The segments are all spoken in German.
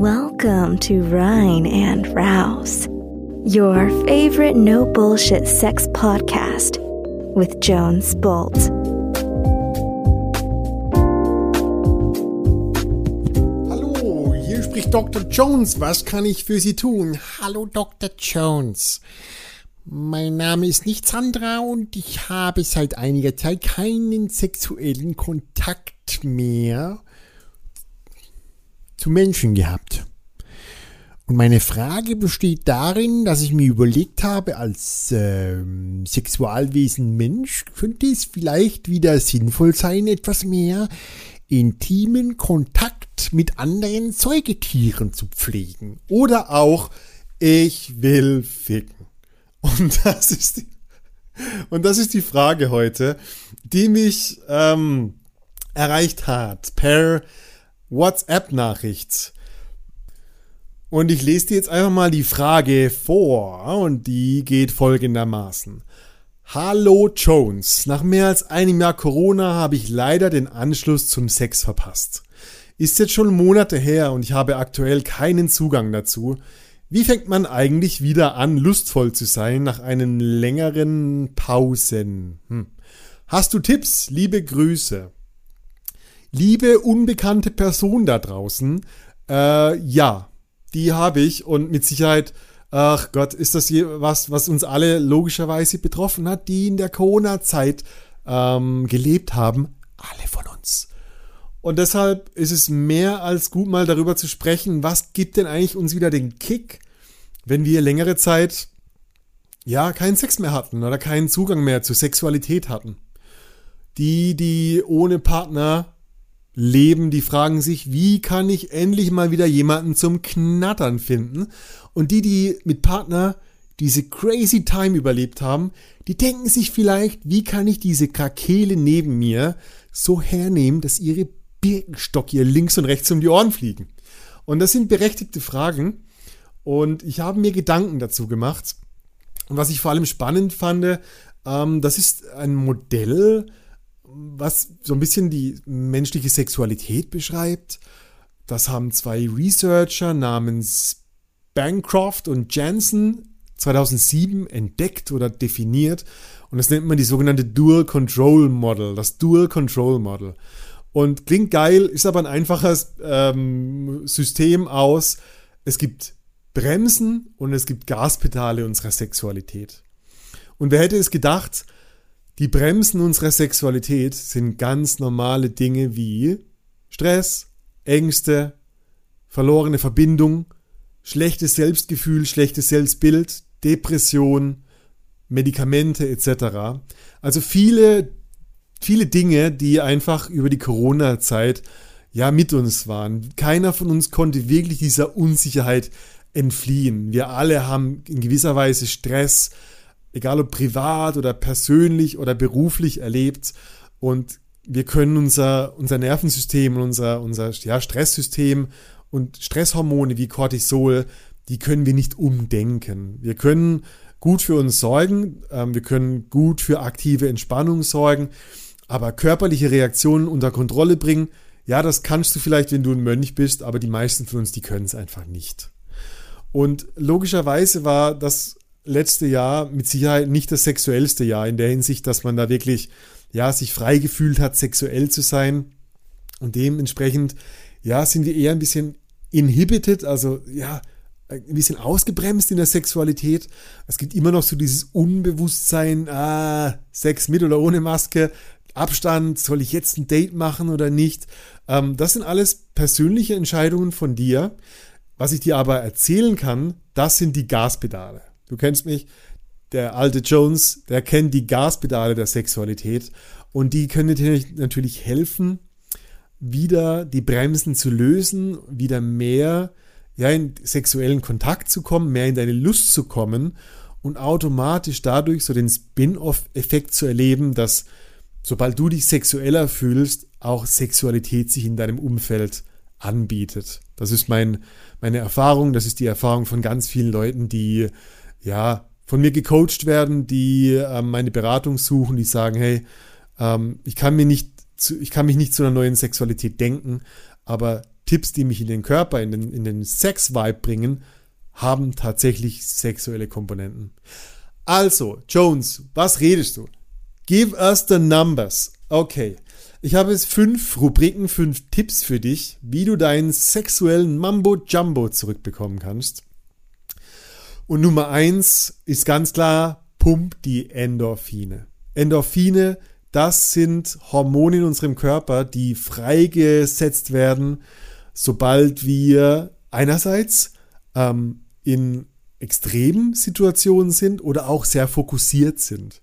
Welcome to Rhine and Rouse, your favorite no bullshit sex podcast with Jones Bolt. Hallo, hier spricht Dr. Jones. Was kann ich für Sie tun? Hallo, Dr. Jones. Mein Name ist nicht Sandra und ich habe seit einiger Zeit keinen sexuellen Kontakt mehr zu Menschen gehabt. Und meine Frage besteht darin, dass ich mir überlegt habe, als äh, Sexualwesen Mensch könnte es vielleicht wieder sinnvoll sein, etwas mehr intimen Kontakt mit anderen Säugetieren zu pflegen. Oder auch, ich will ficken. Und das ist die, und das ist die Frage heute, die mich ähm, erreicht hat per WhatsApp-Nachricht. Und ich lese dir jetzt einfach mal die Frage vor und die geht folgendermaßen. Hallo Jones, nach mehr als einem Jahr Corona habe ich leider den Anschluss zum Sex verpasst. Ist jetzt schon Monate her und ich habe aktuell keinen Zugang dazu. Wie fängt man eigentlich wieder an, lustvoll zu sein nach einen längeren Pausen? Hm. Hast du Tipps? Liebe Grüße. Liebe unbekannte Person da draußen, äh, ja, die habe ich und mit Sicherheit, ach Gott, ist das was, was uns alle logischerweise betroffen hat, die in der Corona-Zeit ähm, gelebt haben, alle von uns. Und deshalb ist es mehr als gut, mal darüber zu sprechen, was gibt denn eigentlich uns wieder den Kick, wenn wir längere Zeit ja keinen Sex mehr hatten oder keinen Zugang mehr zur Sexualität hatten. Die, die ohne Partner leben, die fragen sich, wie kann ich endlich mal wieder jemanden zum Knattern finden? Und die, die mit Partner diese crazy time überlebt haben, die denken sich vielleicht, wie kann ich diese Krakele neben mir so hernehmen, dass ihre Birkenstock ihr links und rechts um die Ohren fliegen? Und das sind berechtigte Fragen. Und ich habe mir Gedanken dazu gemacht. Und was ich vor allem spannend fand, ähm, das ist ein Modell, was so ein bisschen die menschliche Sexualität beschreibt. Das haben zwei Researcher namens Bancroft und Jansen 2007 entdeckt oder definiert. Und das nennt man die sogenannte Dual Control Model, das Dual Control Model. Und klingt geil, ist aber ein einfaches ähm, System aus. Es gibt Bremsen und es gibt Gaspedale unserer Sexualität. Und wer hätte es gedacht, die Bremsen unserer Sexualität sind ganz normale Dinge wie Stress, Ängste, verlorene Verbindung, schlechtes Selbstgefühl, schlechtes Selbstbild, Depression, Medikamente etc. Also viele, viele Dinge, die einfach über die Corona-Zeit ja mit uns waren. Keiner von uns konnte wirklich dieser Unsicherheit entfliehen. Wir alle haben in gewisser Weise Stress, egal ob privat oder persönlich oder beruflich erlebt. Und wir können unser, unser Nervensystem und unser, unser ja, Stresssystem und Stresshormone wie Cortisol, die können wir nicht umdenken. Wir können gut für uns sorgen, ähm, wir können gut für aktive Entspannung sorgen, aber körperliche Reaktionen unter Kontrolle bringen, ja, das kannst du vielleicht, wenn du ein Mönch bist, aber die meisten von uns, die können es einfach nicht. Und logischerweise war das letzte Jahr mit Sicherheit nicht das sexuellste Jahr in der Hinsicht, dass man da wirklich ja sich frei gefühlt hat, sexuell zu sein. Und dementsprechend ja sind wir eher ein bisschen inhibited, also ja ein bisschen ausgebremst in der Sexualität. Es gibt immer noch so dieses Unbewusstsein, ah, Sex mit oder ohne Maske, Abstand, soll ich jetzt ein Date machen oder nicht? Ähm, das sind alles persönliche Entscheidungen von dir. Was ich dir aber erzählen kann, das sind die Gaspedale. Du kennst mich, der alte Jones, der kennt die Gaspedale der Sexualität und die können dir natürlich helfen, wieder die Bremsen zu lösen, wieder mehr ja, in sexuellen Kontakt zu kommen, mehr in deine Lust zu kommen und automatisch dadurch so den Spin-off-Effekt zu erleben, dass sobald du dich sexueller fühlst, auch Sexualität sich in deinem Umfeld anbietet. Das ist mein, meine Erfahrung, das ist die Erfahrung von ganz vielen Leuten, die ja, von mir gecoacht werden, die ähm, meine Beratung suchen, die sagen, hey, ähm, ich kann mir nicht, zu, ich kann mich nicht zu einer neuen Sexualität denken, aber Tipps, die mich in den Körper, in den, in den Sex-Vibe bringen, haben tatsächlich sexuelle Komponenten. Also, Jones, was redest du? Give us the numbers. Okay. Ich habe jetzt fünf Rubriken, fünf Tipps für dich, wie du deinen sexuellen Mambo Jumbo zurückbekommen kannst. Und Nummer eins ist ganz klar, pump die Endorphine. Endorphine, das sind Hormone in unserem Körper, die freigesetzt werden, sobald wir einerseits ähm, in extremen Situationen sind oder auch sehr fokussiert sind.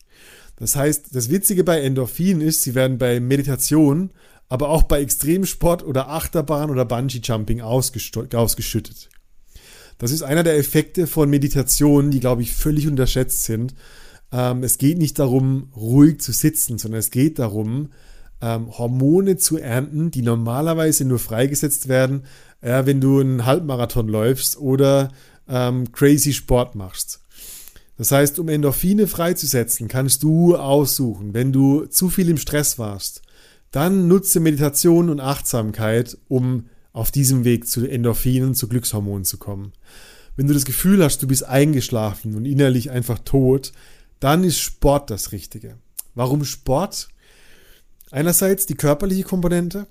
Das heißt, das Witzige bei Endorphinen ist, sie werden bei Meditation, aber auch bei Extremsport oder Achterbahn oder Bungee-Jumping ausgeschüttet. Das ist einer der Effekte von Meditation, die, glaube ich, völlig unterschätzt sind. Ähm, es geht nicht darum, ruhig zu sitzen, sondern es geht darum, ähm, Hormone zu ernten, die normalerweise nur freigesetzt werden, äh, wenn du einen Halbmarathon läufst oder ähm, crazy Sport machst. Das heißt, um Endorphine freizusetzen, kannst du aussuchen, wenn du zu viel im Stress warst, dann nutze Meditation und Achtsamkeit, um auf diesem Weg zu Endorphinen, zu Glückshormonen zu kommen. Wenn du das Gefühl hast, du bist eingeschlafen und innerlich einfach tot, dann ist Sport das Richtige. Warum Sport? Einerseits die körperliche Komponente.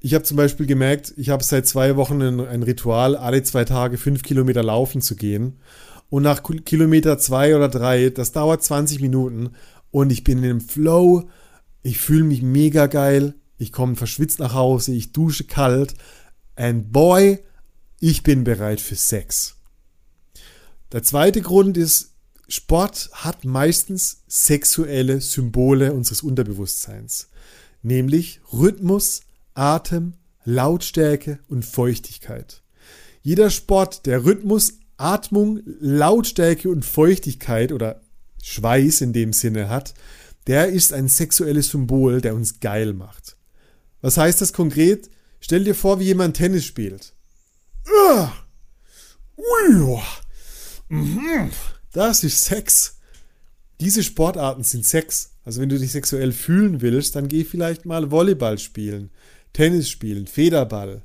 Ich habe zum Beispiel gemerkt, ich habe seit zwei Wochen ein, Ritual, alle zwei Tage fünf Kilometer laufen zu gehen. Und nach Kilometer zwei oder drei, das dauert 20 Minuten und ich bin in einem Flow. Ich fühle mich mega geil. Ich komme verschwitzt nach Hause. Ich dusche kalt. And boy, ich bin bereit für Sex. Der zweite Grund ist, Sport hat meistens sexuelle Symbole unseres Unterbewusstseins, nämlich Rhythmus, Atem, Lautstärke und Feuchtigkeit. Jeder Sport, der Rhythmus, Atmung, Lautstärke und Feuchtigkeit oder Schweiß in dem Sinne hat, der ist ein sexuelles Symbol, der uns geil macht. Was heißt das konkret? Stell dir vor, wie jemand Tennis spielt. Mhm. Das ist Sex. Diese Sportarten sind Sex. Also wenn du dich sexuell fühlen willst, dann geh vielleicht mal Volleyball spielen. Tennis spielen, Federball.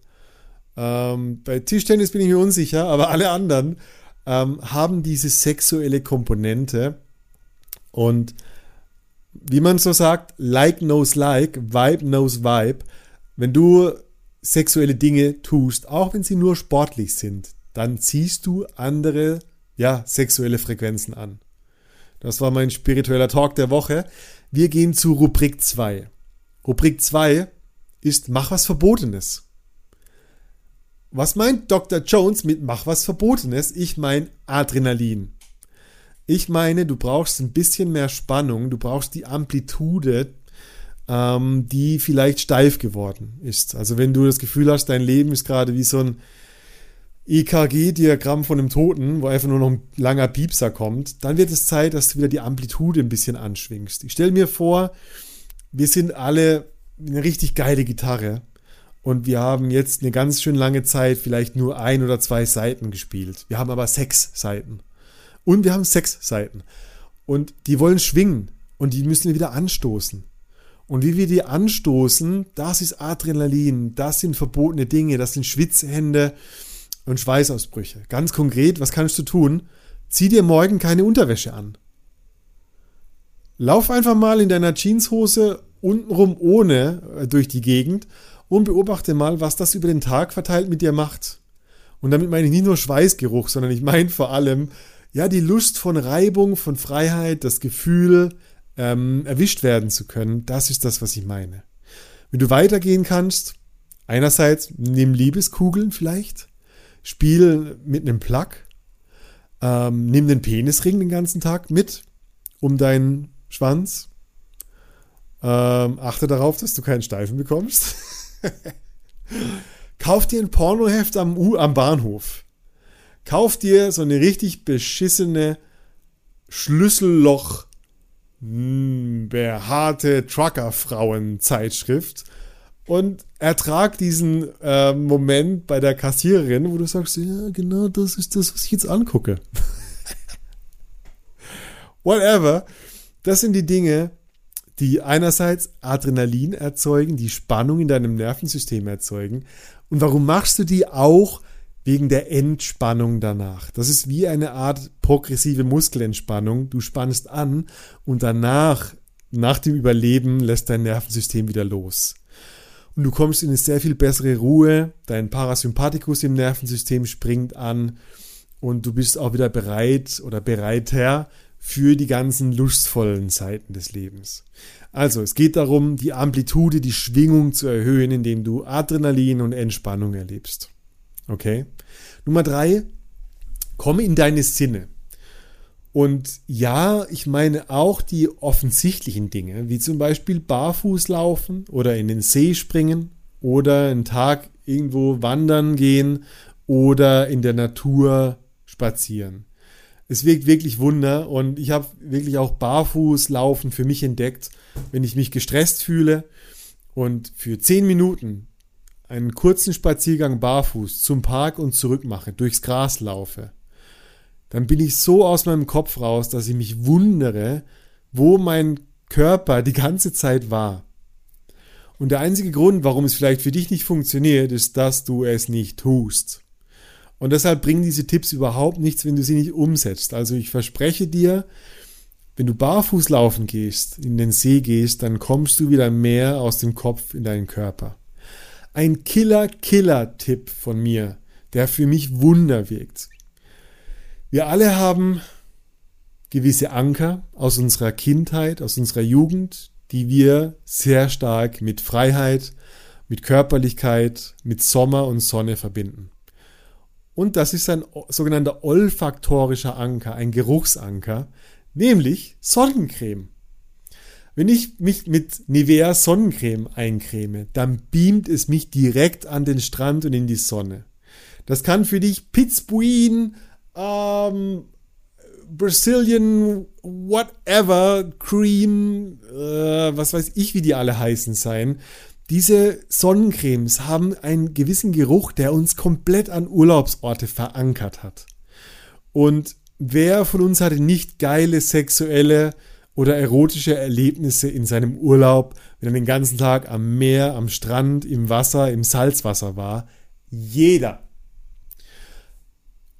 Ähm, bei Tischtennis bin ich mir unsicher, aber alle anderen ähm, haben diese sexuelle Komponente. Und wie man so sagt, like knows like, vibe knows vibe. Wenn du sexuelle Dinge tust, auch wenn sie nur sportlich sind, dann ziehst du andere, ja, sexuelle Frequenzen an. Das war mein spiritueller Talk der Woche. Wir gehen zu Rubrik 2. Rubrik 2 ist Mach was Verbotenes. Was meint Dr. Jones mit Mach was Verbotenes? Ich meine Adrenalin. Ich meine, du brauchst ein bisschen mehr Spannung, du brauchst die Amplitude, ähm, die vielleicht steif geworden ist. Also wenn du das Gefühl hast, dein Leben ist gerade wie so ein EKG-Diagramm von einem Toten, wo einfach nur noch ein langer Piepser kommt, dann wird es Zeit, dass du wieder die Amplitude ein bisschen anschwingst. Ich stelle mir vor, wir sind alle eine richtig geile Gitarre. Und wir haben jetzt eine ganz schön lange Zeit vielleicht nur ein oder zwei Seiten gespielt. Wir haben aber sechs Seiten. Und wir haben sechs Seiten. Und die wollen schwingen. Und die müssen wir wieder anstoßen. Und wie wir die anstoßen, das ist Adrenalin, das sind verbotene Dinge, das sind Schwitzhände und Schweißausbrüche. Ganz konkret, was kannst du tun? Zieh dir morgen keine Unterwäsche an. Lauf einfach mal in deiner Jeanshose untenrum ohne äh, durch die Gegend und beobachte mal, was das über den Tag verteilt mit dir macht. Und damit meine ich nicht nur Schweißgeruch, sondern ich meine vor allem, ja, die Lust von Reibung, von Freiheit, das Gefühl, ähm, erwischt werden zu können. Das ist das, was ich meine. Wenn du weitergehen kannst, einerseits nimm Liebeskugeln vielleicht, spiel mit einem Plug, ähm, nimm den Penisring den ganzen Tag mit um deinen Schwanz ähm, achte darauf, dass du keinen Steifen bekommst. Kauf dir ein Pornoheft am, U am Bahnhof. Kauf dir so eine richtig beschissene Schlüsselloch hm, behaarte Truckerfrauen-Zeitschrift und ertrag diesen äh, Moment bei der Kassiererin, wo du sagst, ja, genau das ist das, was ich jetzt angucke. Whatever. Das sind die Dinge, die einerseits Adrenalin erzeugen, die Spannung in deinem Nervensystem erzeugen. Und warum machst du die auch wegen der Entspannung danach? Das ist wie eine Art progressive Muskelentspannung. Du spannst an und danach, nach dem Überleben, lässt dein Nervensystem wieder los. Und du kommst in eine sehr viel bessere Ruhe. Dein Parasympathikus im Nervensystem springt an und du bist auch wieder bereit oder bereiter für die ganzen lustvollen Zeiten des Lebens. Also, es geht darum, die Amplitude, die Schwingung zu erhöhen, indem du Adrenalin und Entspannung erlebst. Okay? Nummer drei, komme in deine Sinne. Und ja, ich meine auch die offensichtlichen Dinge, wie zum Beispiel barfuß laufen oder in den See springen oder einen Tag irgendwo wandern gehen oder in der Natur spazieren es wirkt wirklich Wunder und ich habe wirklich auch Barfußlaufen für mich entdeckt, wenn ich mich gestresst fühle und für zehn Minuten einen kurzen Spaziergang barfuß zum Park und zurück mache, durchs Gras laufe, dann bin ich so aus meinem Kopf raus, dass ich mich wundere, wo mein Körper die ganze Zeit war. Und der einzige Grund, warum es vielleicht für dich nicht funktioniert, ist, dass du es nicht tust. Und deshalb bringen diese Tipps überhaupt nichts, wenn du sie nicht umsetzt. Also ich verspreche dir, wenn du barfuß laufen gehst, in den See gehst, dann kommst du wieder mehr aus dem Kopf in deinen Körper. Ein Killer-Killer-Tipp von mir, der für mich Wunder wirkt. Wir alle haben gewisse Anker aus unserer Kindheit, aus unserer Jugend, die wir sehr stark mit Freiheit, mit Körperlichkeit, mit Sommer und Sonne verbinden. Und das ist ein sogenannter olfaktorischer Anker, ein Geruchsanker, nämlich Sonnencreme. Wenn ich mich mit Nivea Sonnencreme eincreme, dann beamt es mich direkt an den Strand und in die Sonne. Das kann für dich Pitzbuin, ähm, Brazilian, whatever, Cream, äh, was weiß ich, wie die alle heißen sein. Diese Sonnencremes haben einen gewissen Geruch, der uns komplett an Urlaubsorte verankert hat. Und wer von uns hatte nicht geile sexuelle oder erotische Erlebnisse in seinem Urlaub, wenn er den ganzen Tag am Meer, am Strand, im Wasser, im Salzwasser war? Jeder.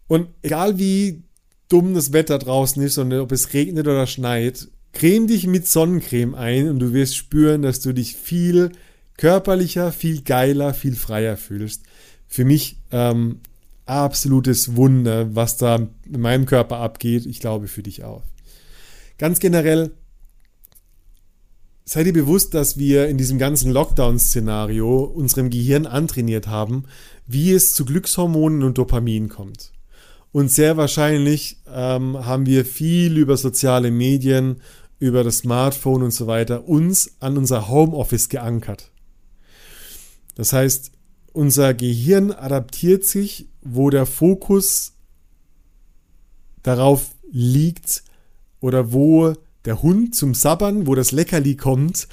Und egal wie dumm das Wetter draußen ist und ob es regnet oder schneit, creme dich mit Sonnencreme ein und du wirst spüren, dass du dich viel körperlicher, viel geiler, viel freier fühlst. Für mich ähm, absolutes Wunder, was da in meinem Körper abgeht. Ich glaube für dich auch. Ganz generell, seid ihr bewusst, dass wir in diesem ganzen Lockdown-Szenario unserem Gehirn antrainiert haben, wie es zu Glückshormonen und Dopamin kommt. Und sehr wahrscheinlich ähm, haben wir viel über soziale Medien, über das Smartphone und so weiter uns an unser Homeoffice geankert. Das heißt, unser Gehirn adaptiert sich, wo der Fokus darauf liegt oder wo der Hund zum Sabbern, wo das Leckerli kommt,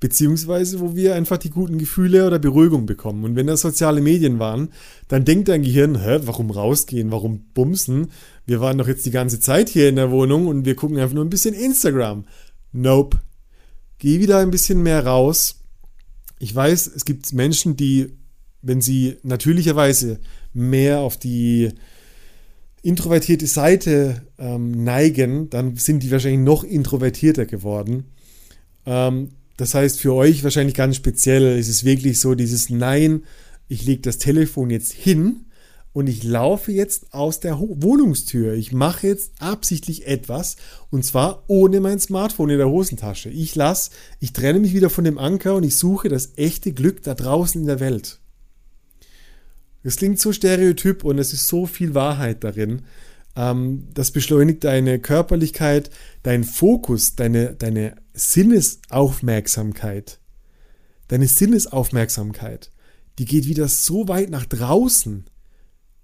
beziehungsweise wo wir einfach die guten Gefühle oder Beruhigung bekommen. Und wenn das soziale Medien waren, dann denkt dein Gehirn, hä, warum rausgehen, warum bumsen? Wir waren doch jetzt die ganze Zeit hier in der Wohnung und wir gucken einfach nur ein bisschen Instagram. Nope. Geh wieder ein bisschen mehr raus ich weiß, es gibt Menschen, die, wenn sie natürlicherweise mehr auf die introvertierte Seite ähm, neigen, dann sind die wahrscheinlich noch introvertierter geworden. Ähm, das heißt, für euch wahrscheinlich ganz speziell ist es wirklich so dieses Nein, ich lege das Telefon jetzt hin und ich laufe jetzt aus der Wohnungstür. Ich mache jetzt absichtlich etwas und zwar ohne mein Smartphone in der Hosentasche. Ich lasse, ich trenne mich wieder von dem Anker und ich suche das echte Glück da draußen in der Welt. Das klingt so stereotyp und es ist so viel Wahrheit darin. Ähm, das beschleunigt deine Körperlichkeit, deinen Fokus, deine, deine Sinnesaufmerksamkeit. Deine Sinnesaufmerksamkeit, die geht wieder so weit nach draußen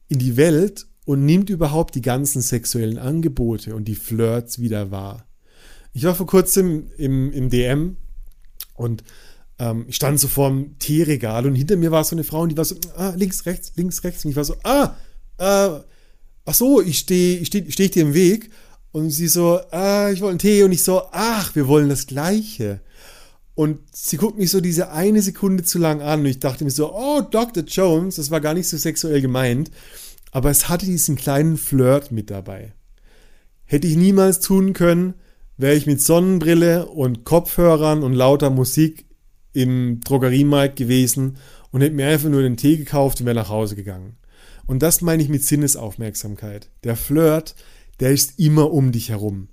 in die Welt und nimmt überhaupt die ganzen sexuellen Angebote und die Flirts wieder wahr. Ich war vor kurzem im, im DM und ähm, ich stand so vorm Teeregal und hinter mir war so eine Frau und die war so, ah, links, rechts, links, rechts. Und ich war so, ah, äh, ach so, ich stehe ich steh, steh ich dir im Weg. Und sie so, ah, ich wollte einen Tee. Und ich so, ach, wir wollen das Gleiche. Und sie guckt mich so diese eine Sekunde zu lang an und ich dachte mir so, oh, Dr. Jones, das war gar nicht so sexuell gemeint. Aber es hatte diesen kleinen Flirt mit dabei. Hätte ich niemals tun können, wäre ich mit Sonnenbrille und Kopfhörern und lauter Musik im Drogeriemarkt gewesen und hätte mir einfach nur den Tee gekauft und wäre nach Hause gegangen. Und das meine ich mit Sinnesaufmerksamkeit. Der Flirt, der ist immer um dich herum.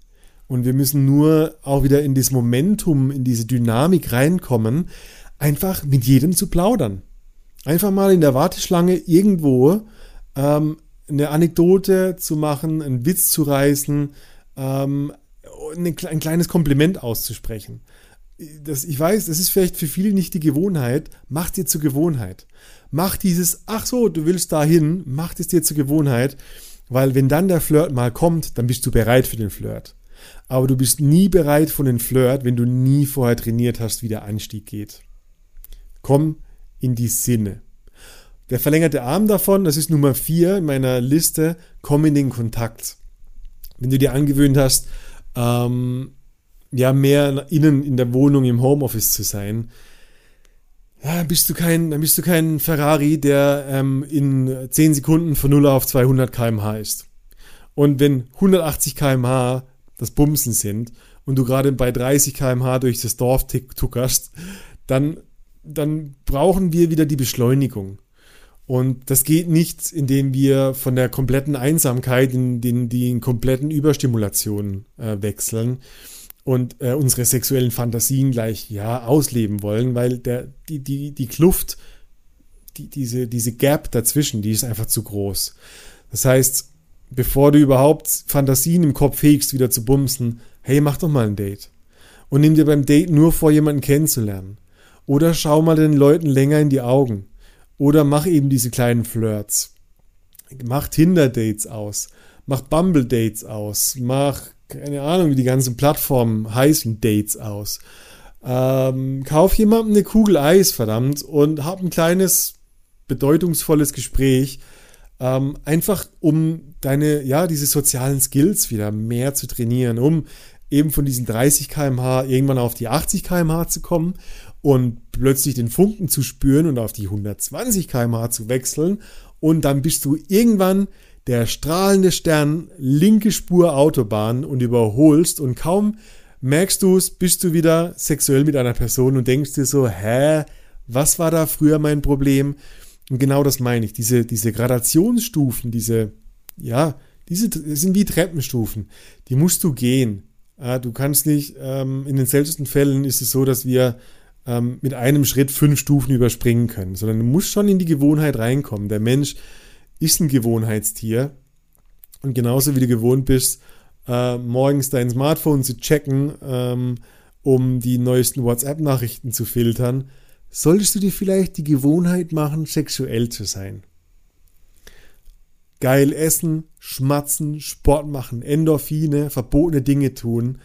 Und wir müssen nur auch wieder in das Momentum, in diese Dynamik reinkommen, einfach mit jedem zu plaudern. Einfach mal in der Warteschlange irgendwo ähm, eine Anekdote zu machen, einen Witz zu reißen, ähm, ein kleines Kompliment auszusprechen. Das, ich weiß, das ist vielleicht für viele nicht die Gewohnheit. Mach dir zur Gewohnheit. Mach dieses, ach so, du willst dahin, mach es dir zur Gewohnheit, weil wenn dann der Flirt mal kommt, dann bist du bereit für den Flirt. Aber du bist nie bereit für den Flirt, wenn du nie vorher trainiert hast, wie der Anstieg geht. Komm in die Sinne. Der verlängerte Arm davon, das ist Nummer vier in meiner Liste, komm in den Kontakt. Wenn du dir angewöhnt hast, ähm, ja, mehr innen in der Wohnung im Homeoffice zu sein, ja, bist du kein, dann bist du kein Ferrari, der ähm, in 10 Sekunden von 0 auf 200 kmh ist. Und wenn 180 kmh das Bumsen sind und du gerade bei 30 kmh durch das Dorf tuckerst, dann, dann brauchen wir wieder die Beschleunigung. Und das geht nicht, indem wir von der kompletten Einsamkeit in den, die kompletten Überstimulation äh, wechseln und äh, unsere sexuellen Fantasien gleich ja ausleben wollen, weil der, die, die, die Kluft, die, diese, diese Gap dazwischen, die ist einfach zu groß. Das heißt, bevor du überhaupt Fantasien im Kopf hegst, wieder zu bumsen, hey, mach doch mal ein Date. Und nimm dir beim Date nur vor, jemanden kennenzulernen. Oder schau mal den Leuten länger in die Augen. Oder mach eben diese kleinen Flirts. Mach Tinder-Dates aus. Mach Bumble-Dates aus. Mach, keine Ahnung, wie die ganzen Plattformen heißen, Dates aus. Ähm, kauf jemandem eine Kugel Eis, verdammt, und hab ein kleines, bedeutungsvolles Gespräch. Ähm, einfach um deine, ja, diese sozialen Skills wieder mehr zu trainieren, um eben von diesen 30 kmh irgendwann auf die 80 kmh zu kommen und plötzlich den Funken zu spüren und auf die 120 km/h zu wechseln und dann bist du irgendwann der strahlende Stern, linke Spur Autobahn und überholst und kaum merkst du es, bist du wieder sexuell mit einer Person und denkst dir so, hä, was war da früher mein Problem? Und genau das meine ich, diese, diese Gradationsstufen, diese, ja, diese sind wie Treppenstufen, die musst du gehen. Du kannst nicht, ähm, in den seltensten Fällen ist es so, dass wir ähm, mit einem Schritt fünf Stufen überspringen können, sondern du musst schon in die Gewohnheit reinkommen. Der Mensch ist ein Gewohnheitstier und genauso wie du gewohnt bist, äh, morgens dein Smartphone zu checken, ähm, um die neuesten WhatsApp-Nachrichten zu filtern, solltest du dir vielleicht die Gewohnheit machen, sexuell zu sein. Geil essen, schmatzen, Sport machen, Endorphine, verbotene Dinge tun,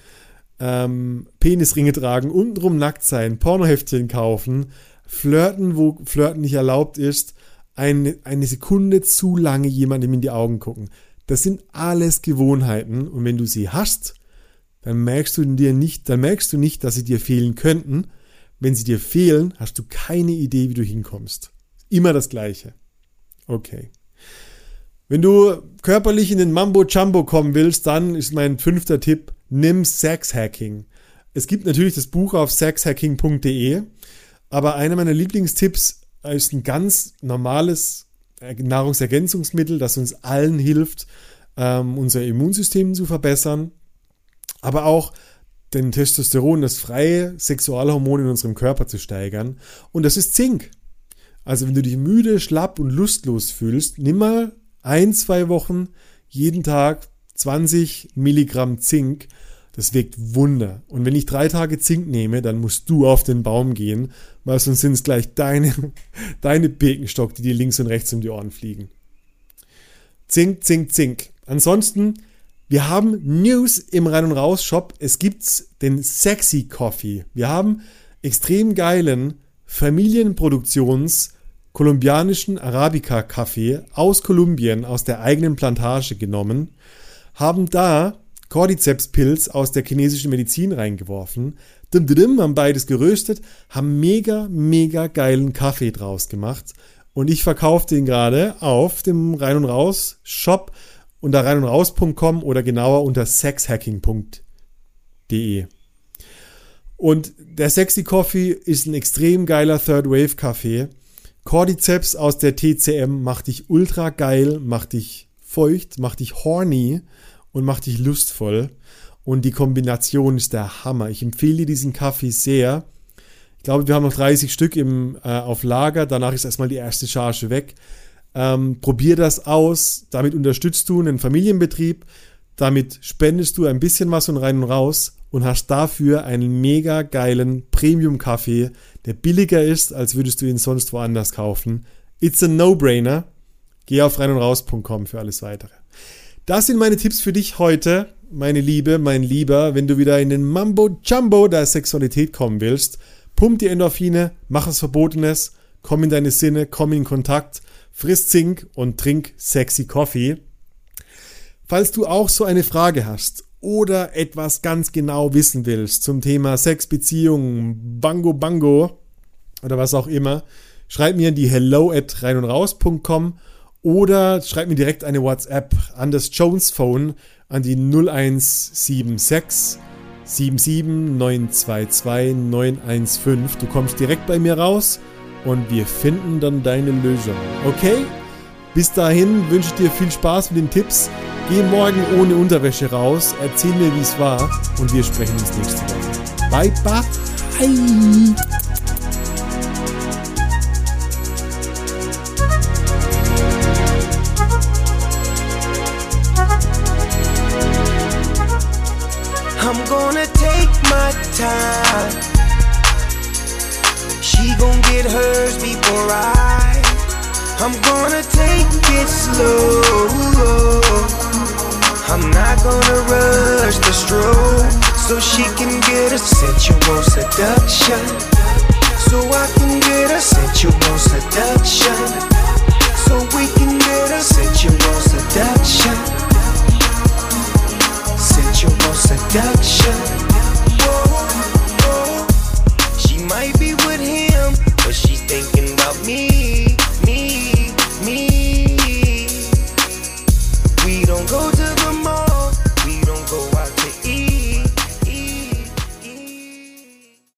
ähm, Penisringe tragen, untenrum nackt sein, Pornoheftchen kaufen, flirten, wo Flirten nicht erlaubt ist, eine, eine Sekunde zu lange jemandem in die Augen gucken. Das sind alles Gewohnheiten und wenn du sie hast, dann merkst du dir nicht, dann merkst du nicht, dass sie dir fehlen könnten. Wenn sie dir fehlen, hast du keine Idee, wie du hinkommst. Immer das Gleiche. Okay. Wenn du körperlich in den Mambo Jumbo kommen willst, dann ist mein fünfter Tipp, nimm Sexhacking. Es gibt natürlich das Buch auf sexhacking.de, aber einer meiner Lieblingstipps ist ein ganz normales Nahrungsergänzungsmittel, das uns allen hilft, ähm, unser Immunsystem zu verbessern, aber auch den Testosteron, das freie Sexualhormon in unserem Körper zu steigern. Und das ist Zink. Also wenn du dich müde, schlapp und lustlos fühlst, nimm mal ein, zwei Wochen jeden Tag 20 Milligramm Zink. Das wirkt Wunder. Und wenn ich drei Tage Zink nehme, dann musst du auf den Baum gehen, weil sonst sind es gleich deine, deine Birkenstock, die dir links und rechts um die Ohren fliegen. Zink, Zink, Zink. Ansonsten, wir haben News im Rein- und Raus-Shop. Es gibt den Sexy Coffee. Wir haben extrem geilen Familienproduktions- kolumbianischen Arabica-Kaffee aus Kolumbien, aus der eigenen Plantage genommen haben da Cordyceps-Pilz aus der chinesischen Medizin reingeworfen. Dim, dim, haben beides geröstet, haben mega, mega geilen Kaffee draus gemacht. Und ich verkaufe den gerade auf dem Rein und Raus Shop unter rein und raus.com oder genauer unter sexhacking.de. Und der Sexy Coffee ist ein extrem geiler Third Wave Kaffee. Cordyceps aus der TCM macht dich ultra geil, macht dich feucht, macht dich horny und macht dich lustvoll. Und die Kombination ist der Hammer. Ich empfehle dir diesen Kaffee sehr. Ich glaube, wir haben noch 30 Stück im, äh, auf Lager. Danach ist erstmal die erste Charge weg. Ähm, probier das aus. Damit unterstützt du einen Familienbetrieb. Damit spendest du ein bisschen was und rein und raus und hast dafür einen mega geilen Premium-Kaffee, der billiger ist, als würdest du ihn sonst woanders kaufen. It's a no-brainer. Geh auf rein und raus.com für alles weitere. Das sind meine Tipps für dich heute, meine Liebe, mein Lieber, wenn du wieder in den Mambo Jumbo der Sexualität kommen willst. Pump die Endorphine, mach es Verbotenes, komm in deine Sinne, komm in Kontakt, friss Zink und trink sexy Coffee. Falls du auch so eine Frage hast oder etwas ganz genau wissen willst zum Thema Sex, Beziehungen, Bango Bango oder was auch immer, schreib mir die hello at rein und raus.com oder schreib mir direkt eine WhatsApp an das Jones Phone an die 0176 77 922 915. Du kommst direkt bei mir raus und wir finden dann deine Lösung. Okay? Bis dahin wünsche ich dir viel Spaß mit den Tipps. Geh morgen ohne Unterwäsche raus, erzähl mir, wie es war und wir sprechen uns nächste Woche. Bye bye. Time. She gon' get hers before I. I'm gonna take it slow. I'm not gonna rush the stroke so she can get a sensual seduction. So I can get a sensual seduction. So we can get a sensual seduction. Sensual seduction.